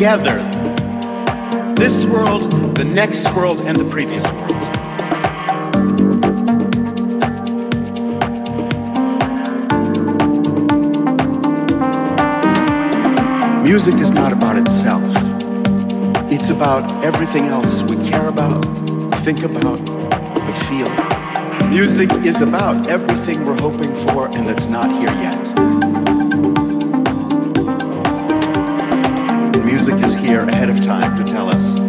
together. This world, the next world, and the previous world. Music is not about itself. It's about everything else we care about, think about, we feel. Music is about everything we're hoping for and that's not here yet. Music is here ahead of time to tell us